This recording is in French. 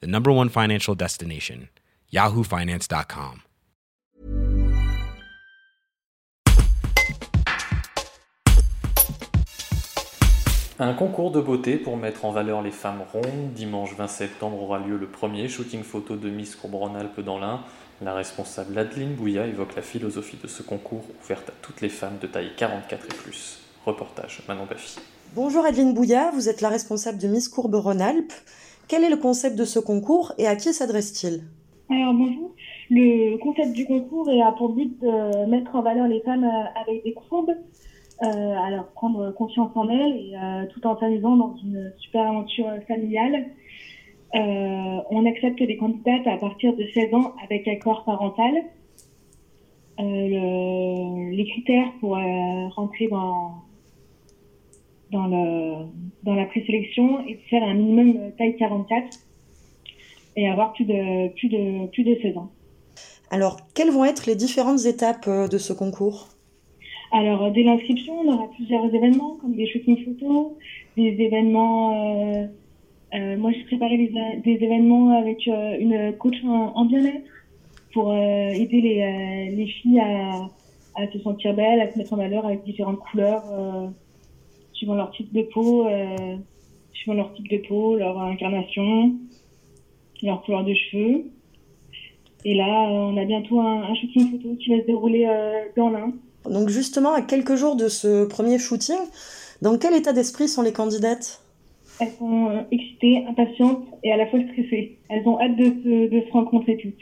the number one financial destination, yahoofinance.com. Un concours de beauté pour mettre en valeur les femmes rondes. Dimanche 20 septembre aura lieu le premier shooting photo de Miss Courbe-Rhône-Alpes dans l'Ain. La responsable Adeline Bouilla évoque la philosophie de ce concours ouverte à toutes les femmes de taille 44 et plus. Reportage Manon Baffy. Bonjour Adeline Bouilla, vous êtes la responsable de Miss Courbe-Rhône-Alpes. Quel est le concept de ce concours et à qui s'adresse-t-il? Alors bonjour, le concept du concours est à pour but de mettre en valeur les femmes euh, avec des courbes, euh, alors prendre confiance en elles et euh, tout en s'amusant dans une super aventure familiale. Euh, on accepte les candidates à partir de 16 ans avec accord parental. Le, les critères pour rentrer dans, dans, le, dans la présélection est de faire un minimum taille 44 et avoir plus de, plus de, plus de 16 ans. Alors, quelles vont être les différentes étapes euh, de ce concours? Alors, dès l'inscription, on aura plusieurs événements, comme des shootings photos, des événements... Euh, euh, moi, je préparais des, des événements avec euh, une coach en, en bien-être pour euh, aider les, euh, les filles à, à se sentir belles, à se mettre en valeur avec différentes couleurs, euh, suivant leur type de peau, euh, suivant leur type de peau, leur incarnation, leur couleur de cheveux. Et là, on a bientôt un, un shooting photo qui va se dérouler euh, dans l'Ain. Donc justement, à quelques jours de ce premier shooting, dans quel état d'esprit sont les candidates? Elles sont euh, excitées, impatientes et à la fois stressées. Elles ont hâte de se, de se rencontrer toutes.